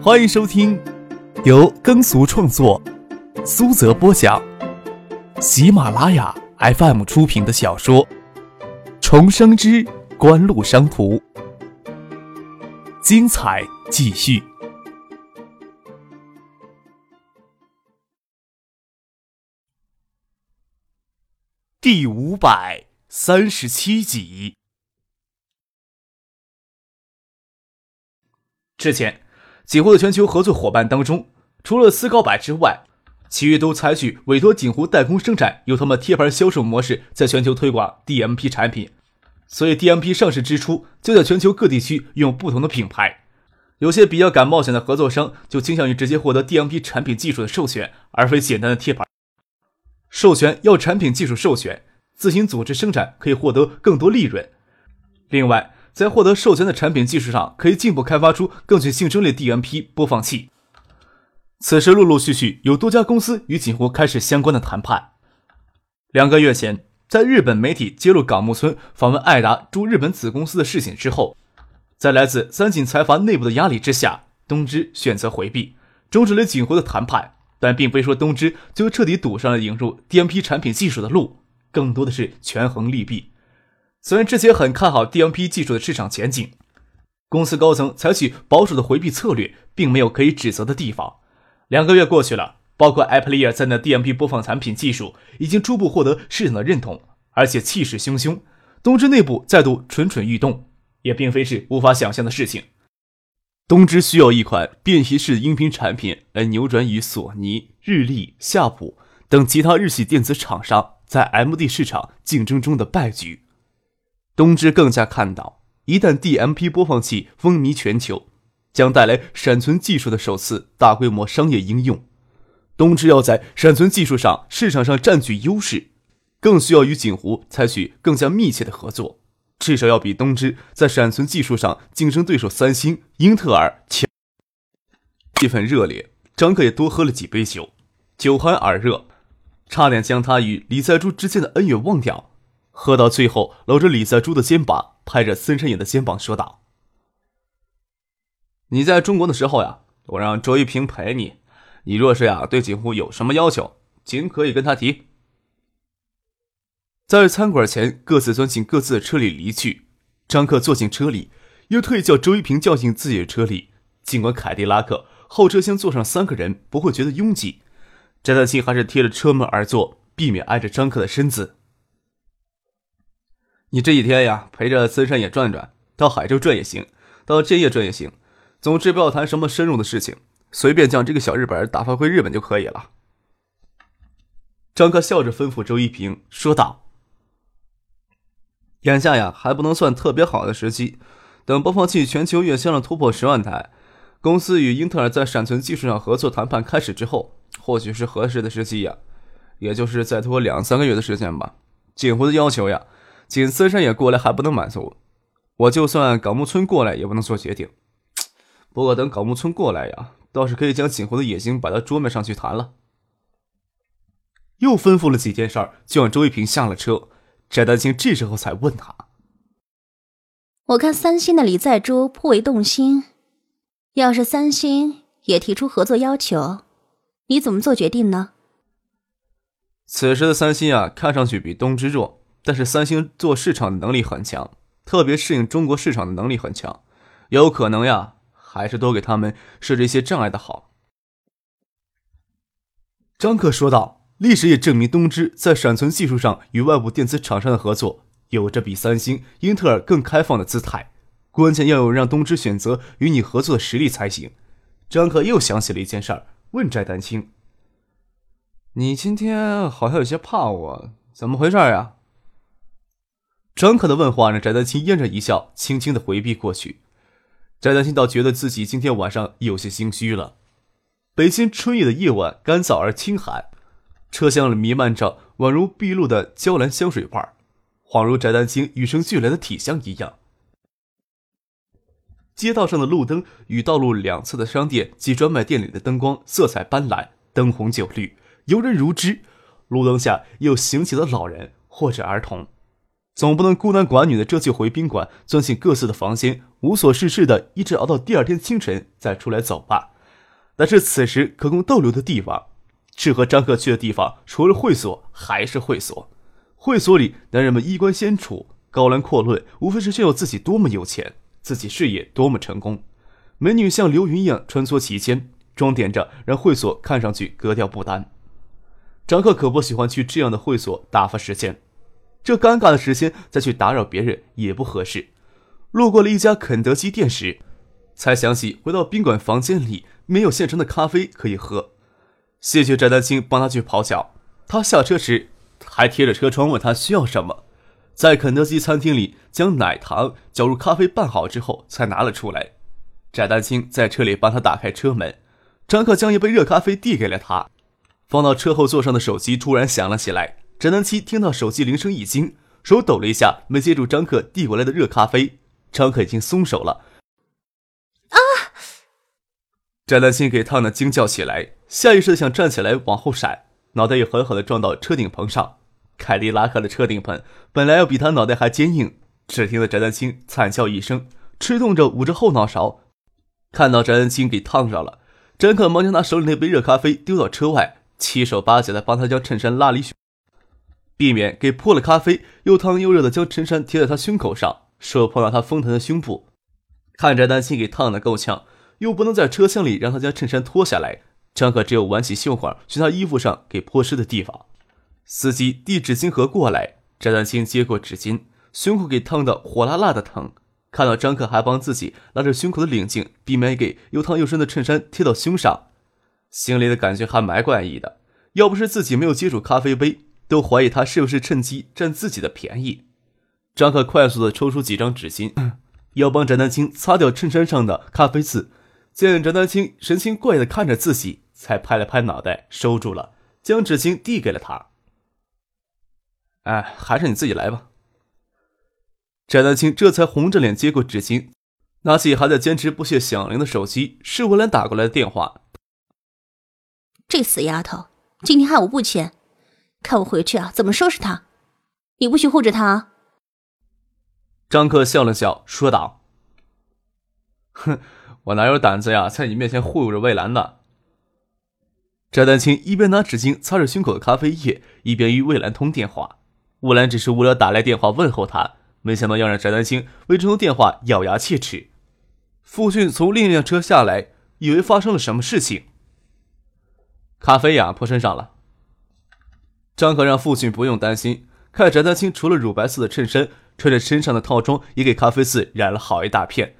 欢迎收听由耕俗创作、苏泽播讲、喜马拉雅 FM 出品的小说《重生之官路商途》，精彩继续，第五百三十七集。之前。锦湖的全球合作伙伴当中，除了斯高柏之外，其余都采取委托锦湖代工生产，由他们贴牌销售模式，在全球推广 DMP 产品。所以 DMP 上市之初，就在全球各地区用不同的品牌。有些比较敢冒险的合作商，就倾向于直接获得 DMP 产品技术的授权，而非简单的贴牌。授权要产品技术授权，自行组织生产可以获得更多利润。另外。在获得授权的产品技术上，可以进一步开发出更具竞争力的 DMP 播放器。此时，陆陆续续有多家公司与锦湖开始相关的谈判。两个月前，在日本媒体揭露港木村访问爱达驻日本子公司的事情之后，在来自三井财阀内部的压力之下，东芝选择回避，终止了锦湖的谈判。但并非说东芝就彻底堵上了引入 DMP 产品技术的路，更多的是权衡利弊。虽然之前很看好 DMP 技术的市场前景，公司高层采取保守的回避策略，并没有可以指责的地方。两个月过去了，包括 Apple Ear 在内的 DMP 播放产品技术已经初步获得市场的认同，而且气势汹汹。东芝内部再度蠢蠢欲动，也并非是无法想象的事情。东芝需要一款便携式音频产品来扭转与索尼、日立、夏普等其他日系电子厂商在 MD 市场竞争中的败局。东芝更加看到，一旦 DMP 播放器风靡全球，将带来闪存技术的首次大规模商业应用。东芝要在闪存技术上市场上占据优势，更需要与锦湖采取更加密切的合作，至少要比东芝在闪存技术上竞争对手三星、英特尔强。气氛热烈，张克也多喝了几杯酒，酒酣耳热，差点将他与李在珠之间的恩怨忘掉。喝到最后，搂着李在珠的肩膀，拍着孙山野的肩膀说道：“你在中国的时候呀，我让周一平陪你。你若是呀对景湖有什么要求，尽可以跟他提。”在餐馆前，各自钻进各自的车里离去。张克坐进车里，又特意叫周一平叫进自己的车里。尽管凯迪拉克后车厢坐上三个人不会觉得拥挤，翟大庆还是贴着车门而坐，避免挨着张克的身子。你这几天呀，陪着森山也转转，到海州转也行，到建业转也行。总之不要谈什么深入的事情，随便将这个小日本打发回日本就可以了。张克笑着吩咐周一平说道：“眼下呀，还不能算特别好的时机。等播放器全球月销量突破十万台，公司与英特尔在闪存技术上合作谈判开始之后，或许是合适的时机呀。也就是再拖两三个月的时间吧。锦湖的要求呀。”景森山也过来还不能满足，我我就算港木村过来也不能做决定。不过等港木村过来呀，倒是可以将锦湖的野心摆到桌面上去谈了。又吩咐了几件事儿，就让周一平下了车。翟丹青这时候才问他：“我看三星的李在珠颇为动心，要是三星也提出合作要求，你怎么做决定呢？”此时的三星啊，看上去比东芝弱。但是三星做市场的能力很强，特别适应中国市场的能力很强，有可能呀，还是多给他们设置一些障碍的好。张克说道：“历史也证明，东芝在闪存技术上与外部电子厂商的合作，有着比三星、英特尔更开放的姿态。关键要有让东芝选择与你合作的实力才行。”张克又想起了一件事儿，问翟丹青：“你今天好像有些怕我，怎么回事呀？”张克的问话让翟丹青嫣然一笑，轻轻的回避过去。翟丹青倒觉得自己今天晚上有些心虚了。北京春夜的夜晚干燥而清寒，车厢里弥漫着宛如碧露的娇兰香水味，恍如翟丹青与生俱来的体香一样。街道上的路灯与道路两侧的商店及专卖店里的灯光色彩斑斓，灯红酒绿，游人如织。路灯下又行起了老人或者儿童。总不能孤男寡女的这就回宾馆，钻进各自的房间，无所事事的一直熬到第二天清晨再出来走吧。但是此时可供逗留的地方，适合张克去的地方，除了会所还是会所。会所里，男人们衣冠鲜楚，高谈阔论，无非是炫耀自己多么有钱，自己事业多么成功。美女像流云一样穿梭其间，装点着，让会所看上去格调不丹。张克可不喜欢去这样的会所打发时间，这尴尬的时间再去打扰别人也不合适。路过了一家肯德基店时，才想起回到宾馆房间里没有现成的咖啡可以喝。谢绝翟丹青帮他去跑脚，他下车时还贴着车窗问他需要什么，在肯德基餐厅里将奶糖搅入咖啡拌好之后才拿了出来。翟丹青在车里帮他打开车门，张克将一杯热咖啡递给了他，放到车后座上的手机突然响了起来。翟丹青听到手机铃声一惊，手抖了一下，没接住张克递过来的热咖啡。张克已经松手了。啊！翟丹青给烫的惊叫起来，下意识的想站起来往后闪，脑袋也狠狠的撞到车顶棚上。凯迪拉克的车顶棚本来要比他脑袋还坚硬，只听得翟丹青惨叫一声，吃痛着捂着后脑勺。看到翟丹青给烫着了，张克忙将他手里那杯热咖啡丢到车外，七手八脚的帮他将衬衫拉离胸，避免给泼了咖啡，又烫又热的将衬衫贴在他胸口上，手碰到他丰腾的胸部。看翟丹青给烫的够呛，又不能在车厢里让他将衬衫脱下来，张克只有挽起袖管去他衣服上给泼湿的地方。司机递纸巾盒过来，翟丹青接过纸巾，胸口给烫得火辣辣的疼。看到张克还帮自己拉着胸口的领巾，避免给又烫又深的衬衫贴到胸上，心里的感觉还蛮怪异的。要不是自己没有接住咖啡杯，都怀疑他是不是趁机占自己的便宜。张克快速的抽出几张纸巾，要帮翟丹青擦掉衬衫上的咖啡渍。见翟丹青神情怪异的看着自己，才拍了拍脑袋，收住了，将纸巾递给了他。哎，还是你自己来吧。翟丹青这才红着脸接过纸巾，拿起还在坚持不懈响铃的手机，是文兰打过来的电话。这死丫头，今天害我不浅，看我回去啊，怎么收拾他！你不许护着他啊！张克笑了笑，说道：“哼，我哪有胆子呀，在你面前护着魏兰的。”翟丹青一边拿纸巾擦着胸口的咖啡液，一边与魏兰通电话。魏兰只是无聊打来电话问候他。没想到要让翟丹青为这通电话咬牙切齿。傅俊从另一辆车下来，以为发生了什么事情。咖啡呀，泼身上了。张可让父亲不用担心，看翟丹青除了乳白色的衬衫，穿着身上的套装也给咖啡渍染了好一大片，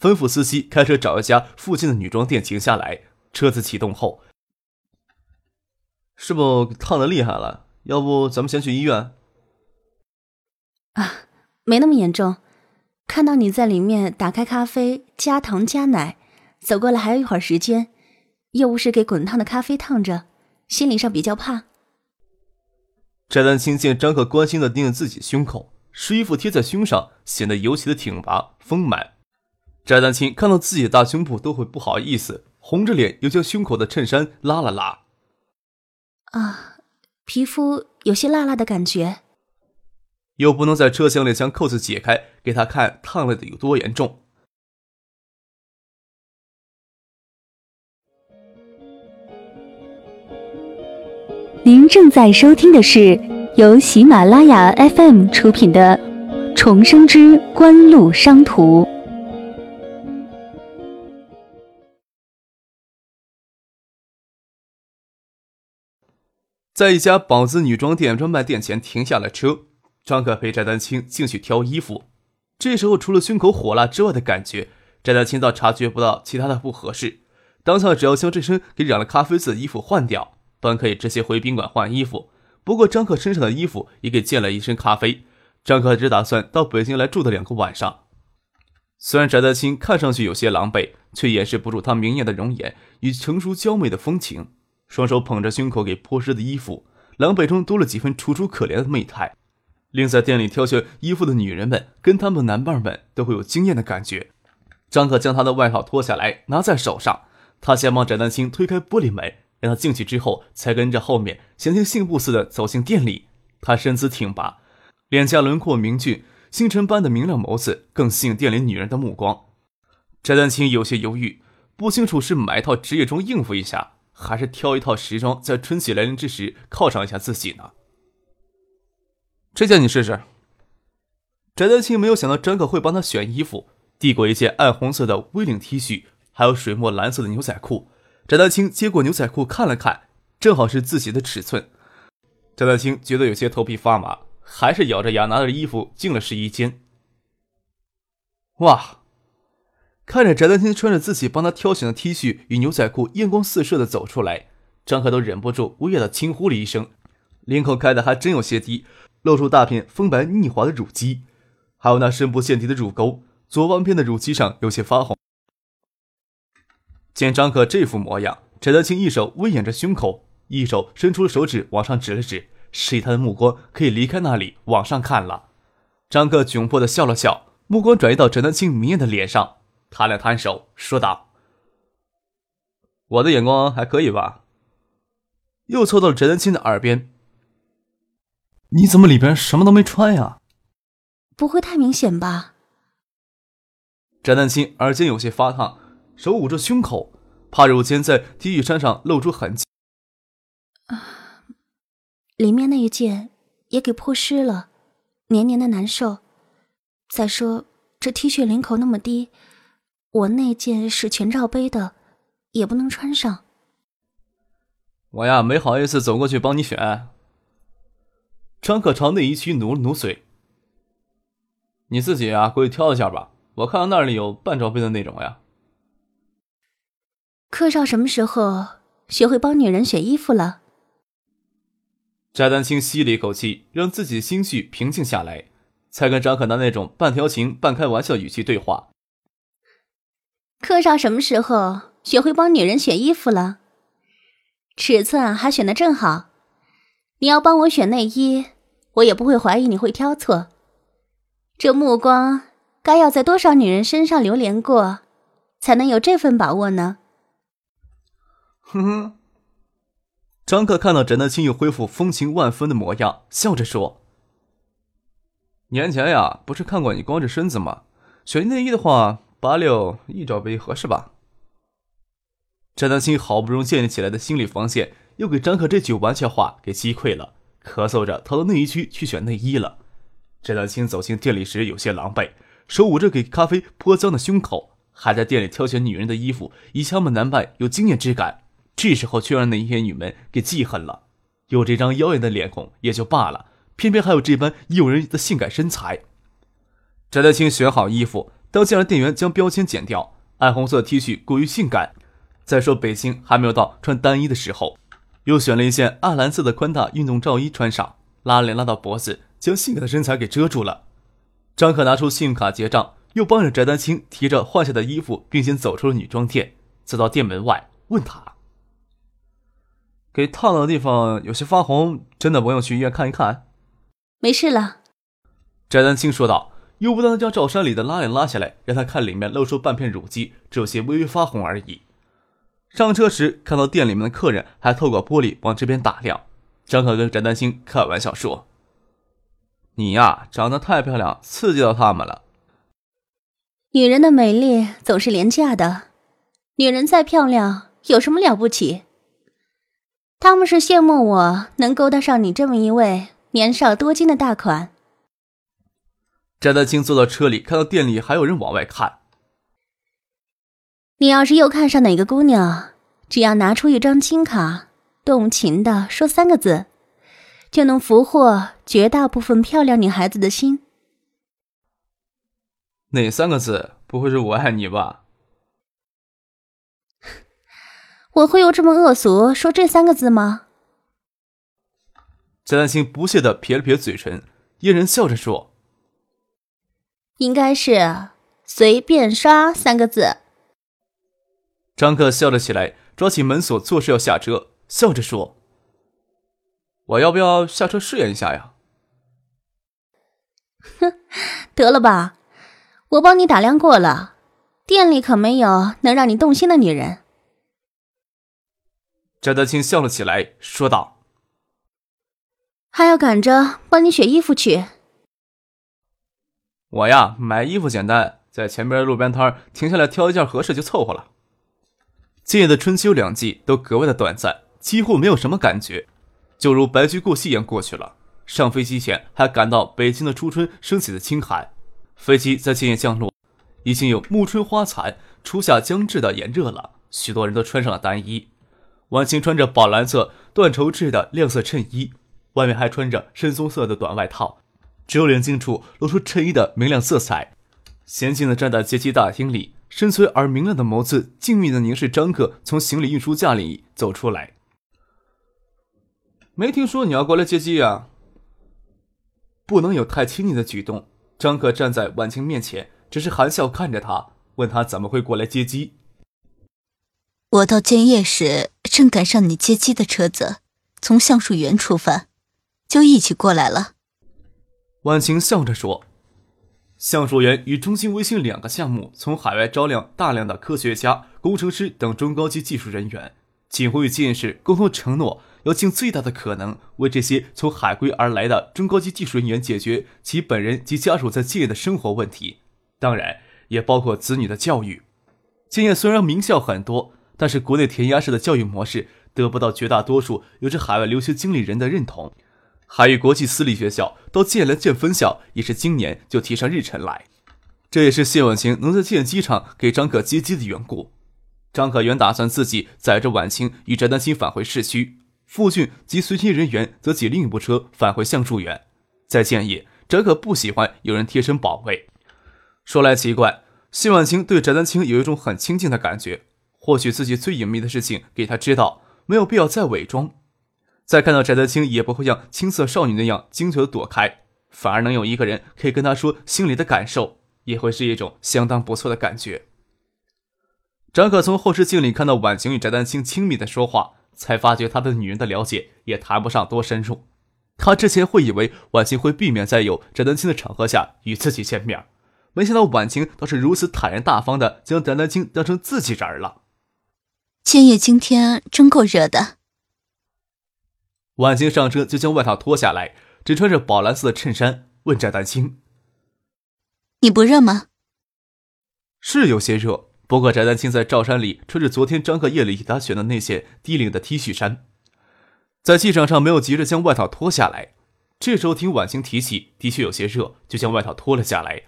吩咐司机开车找一家附近的女装店停下来。车子启动后，是不烫的厉害了？要不咱们先去医院？啊。没那么严重，看到你在里面打开咖啡加糖加奶，走过来还有一会儿时间，又不是给滚烫的咖啡烫着，心理上比较怕。翟丹青见张可关心的盯着自己胸口，湿衣服贴在胸上显得尤其的挺拔丰满。翟丹青看到自己的大胸部都会不好意思，红着脸又将胸口的衬衫拉了拉。啊，皮肤有些辣辣的感觉。又不能在车厢里将扣子解开，给他看烫了的有多严重。您正在收听的是由喜马拉雅 FM 出品的《重生之官路商途》。在一家宝姿女装店专卖店前停下了车。张可陪翟丹青进去挑衣服，这时候除了胸口火辣之外的感觉，翟丹青倒察觉不到其他的不合适。当下只要将这身给染了咖啡色的衣服换掉，本可以直接回宾馆换衣服。不过张可身上的衣服也给溅了一身咖啡。张可只打算到北京来住的两个晚上。虽然翟丹青看上去有些狼狈，却掩饰不住他明艳的容颜与成熟娇媚的风情。双手捧着胸口给泼湿的衣服，狼狈中多了几分楚楚可怜的媚态。令在店里挑选衣服的女人们跟他们男伴们都会有惊艳的感觉。张可将他的外套脱下来拿在手上，他先帮翟丹青推开玻璃门，让他进去之后，才跟着后面前天信步似的走进店里。他身姿挺拔，脸颊轮廓明俊，星辰般的明亮眸子更吸引店里女人的目光。翟丹青有些犹豫，不清楚是买一套职业装应付一下，还是挑一套时装在春季来临之时犒赏一下自己呢？这件你试试。翟丹青没有想到张可会帮他选衣服，递过一件暗红色的 V 领 T 恤，还有水墨蓝色的牛仔裤。翟丹青接过牛仔裤看了看，正好是自己的尺寸。翟丹青觉得有些头皮发麻，还是咬着牙拿着衣服进了试衣间。哇！看着翟丹青穿着自己帮他挑选的 T 恤与牛仔裤，艳光四射的走出来，张可都忍不住呜咽的轻呼了一声，领口开的还真有些低，露出大片丰白腻滑的乳肌。还有那深不见底的乳沟，左半边的乳肌上有些发红。见张克这副模样，翟德清一手微掩着胸口，一手伸出了手指往上指了指，示意他的目光可以离开那里往上看了。张克窘迫的笑了笑，目光转移到翟德清明艳的脸上，摊了摊手，说道：“我的眼光还可以吧？”又凑到了翟德清的耳边：“你怎么里边什么都没穿呀？”不会太明显吧？翟丹青耳尖有些发烫，手捂着胸口，怕乳尖在 T 恤衫上露出痕迹。啊，里面那一件也给破湿了，黏黏的难受。再说这 T 恤领口那么低，我那件是全罩杯的，也不能穿上。我呀，没好意思走过去帮你选。张可朝内衣区努了努嘴。你自己啊，过去挑一下吧。我看到那里有半罩杯的那种呀。柯少什么时候学会帮女人选衣服了？翟丹青吸了一口气，让自己的心绪平静下来，才跟张可南那种半调情半开玩笑语气对话。柯少什么时候学会帮女人选衣服了？尺寸还选的正好。你要帮我选内衣，我也不会怀疑你会挑错。这目光该要在多少女人身上流连过，才能有这份把握呢？哼哼。张克看到翟丹青又恢复风情万分的模样，笑着说：“年前呀，不是看过你光着身子吗？选内衣的话，八六一罩杯合适吧？”翟丹青好不容易建立起来的心理防线，又给张克这句玩笑话给击溃了，咳嗽着逃到内衣区去选内衣了。翟丹青走进店里时有些狼狈，手捂着给咖啡泼脏的胸口，还在店里挑选女人的衣服，一向难卖有经验之感。这时候却让那些女们给记恨了。有这张妖艳的脸孔也就罢了，偏偏还有这般诱人的性感身材。翟丹青选好衣服，当见了店员将标签剪掉，暗红色 T 恤过于性感。再说北京还没有到穿单衣的时候，又选了一件暗蓝色的宽大运动罩衣穿上，拉链拉到脖子。将性感的身材给遮住了。张可拿出信用卡结账，又帮着翟丹青提着换下的衣服，并先走出了女装店，走到店门外，问他：“给烫到的地方有些发红，真的不用去医院看一看？”“没事了。”翟丹青说道，又不断的将罩衫里的拉链拉下来，让他看里面露出半片乳肌，只有些微微发红而已。上车时看到店里面的客人还透过玻璃往这边打量，张可跟翟丹青开玩笑说。你呀，长得太漂亮，刺激到他们了。女人的美丽总是廉价的，女人再漂亮有什么了不起？他们是羡慕我能勾搭上你这么一位年少多金的大款。翟德清坐到车里，看到店里还有人往外看。你要是又看上哪个姑娘，只要拿出一张金卡，动情的说三个字。就能俘获绝大部分漂亮女孩子的心。哪三个字？不会是我爱你吧？我会有这么恶俗说这三个字吗？翟丹青不屑的撇了撇嘴唇，嫣然笑着说：“应该是随便刷三个字。”张克笑了起来，抓起门锁，作势要下车，笑着说。我要不要下车试验一下呀？哼，得了吧，我帮你打量过了，店里可没有能让你动心的女人。翟德清笑了起来，说道：“还要赶着帮你选衣服去，我呀，买衣服简单，在前边路边摊停下来挑一件合适就凑合了。今夜的春秋两季都格外的短暂，几乎没有什么感觉，就如白驹过隙一样过去了。上飞机前还感到北京的初春升起的清寒，飞机在今夜降落，已经有暮春花残、初夏将至的炎热了。许多人都穿上了单衣，婉晴穿着宝蓝色缎绸制的亮色衬衣，外面还穿着深棕色的短外套。只有领巾处露出衬衣的明亮色彩，娴静的站在接机大厅里，深邃而明亮的眸子静谧的凝视张克从行李运输架里走出来。没听说你要过来接机呀？不能有太亲昵的举动。张克站在婉清面前，只是含笑看着他，问他怎么会过来接机。我到建业时，正赶上你接机的车子从橡树园出发，就一起过来了。婉晴笑着说：“橡树园与中兴卫星两个项目从海外招揽大量的科学家、工程师等中高级技术人员。锦湖与建市共同承诺，要尽最大的可能为这些从海归而来的中高级技术人员解决其本人及家属在建业的生活问题，当然也包括子女的教育。建业虽然名校很多，但是国内填鸭式的教育模式得不到绝大多数有着海外留学经历人的认同。”海域国际私立学校到建联建分校也是今年就提上日程来，这也是谢婉晴能在建机场给张可接机的缘故。张可原打算自己载着婉清与翟丹青返回市区，傅俊及随行人员则挤另一部车返回橡树园。在建业，张可不喜欢有人贴身保卫。说来奇怪，谢婉清对翟丹青有一种很亲近的感觉，或许自己最隐秘的事情给他知道，没有必要再伪装。再看到翟德清，也不会像青涩少女那样惊求的躲开，反而能有一个人可以跟他说心里的感受，也会是一种相当不错的感觉。张可从后视镜里看到婉晴与翟丹青亲密的说话，才发觉他对女人的了解也谈不上多深入。他之前会以为婉晴会避免在有翟丹青的场合下与自己见面，没想到婉晴倒是如此坦然大方的将翟丹青当成自己人了。千叶今天真够热的。婉清上车就将外套脱下来，只穿着宝蓝色的衬衫，问翟丹青：“你不热吗？”是有些热，不过翟丹青在罩衫里穿着昨天张克夜里给他选的那件低领的 T 恤衫，在气场上没有急着将外套脱下来。这时候听婉清提起，的确有些热，就将外套脱了下来。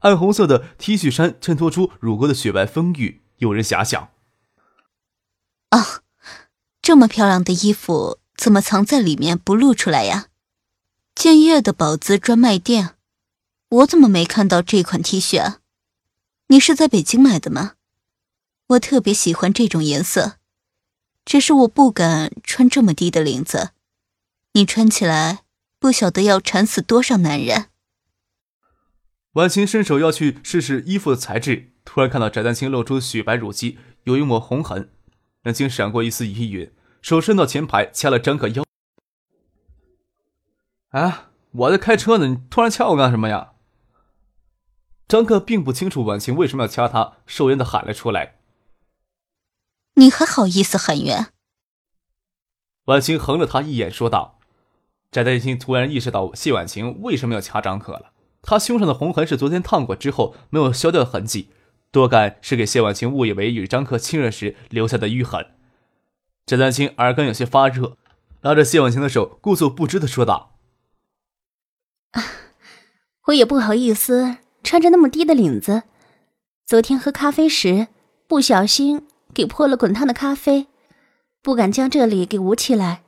暗红色的 T 恤衫衬托出乳沟的雪白丰腴，诱人遐想。啊，这么漂亮的衣服！怎么藏在里面不露出来呀？建业的宝姿专卖店，我怎么没看到这款 T 恤啊？你是在北京买的吗？我特别喜欢这种颜色，只是我不敢穿这么低的领子，你穿起来不晓得要缠死多少男人。婉晴伸手要去试试衣服的材质，突然看到翟丹青露出雪白乳肌，有一抹红痕，眼睛闪过一丝疑云。手伸到前排，掐了张可腰。啊，我在开车呢，你突然掐我干什么呀？张克并不清楚婉晴为什么要掐他，受冤的喊了出来：“你还好意思喊冤？”婉晴横了他一眼，说道：“翟丹青突然意识到谢婉晴为什么要掐张可了。他胸上的红痕是昨天烫过之后没有消掉的痕迹，多半是给谢婉清误以为与张克亲热时留下的淤痕。”翟丹青耳根有些发热，拉着谢婉清的手，故作不知的说道：“啊，我也不好意思穿着那么低的领子，昨天喝咖啡时不小心给泼了滚烫的咖啡，不敢将这里给捂起来，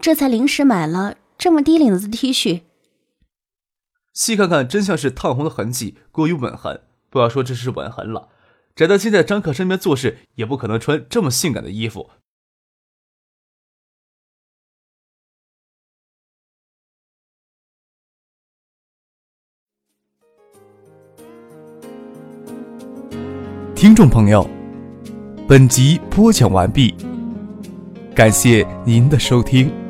这才临时买了这么低领子的 T 恤。细看看，真像是烫红的痕迹，过于吻痕，不要说这是吻痕了。”翟丹青在张可身边做事，也不可能穿这么性感的衣服。听众朋友，本集播讲完毕，感谢您的收听。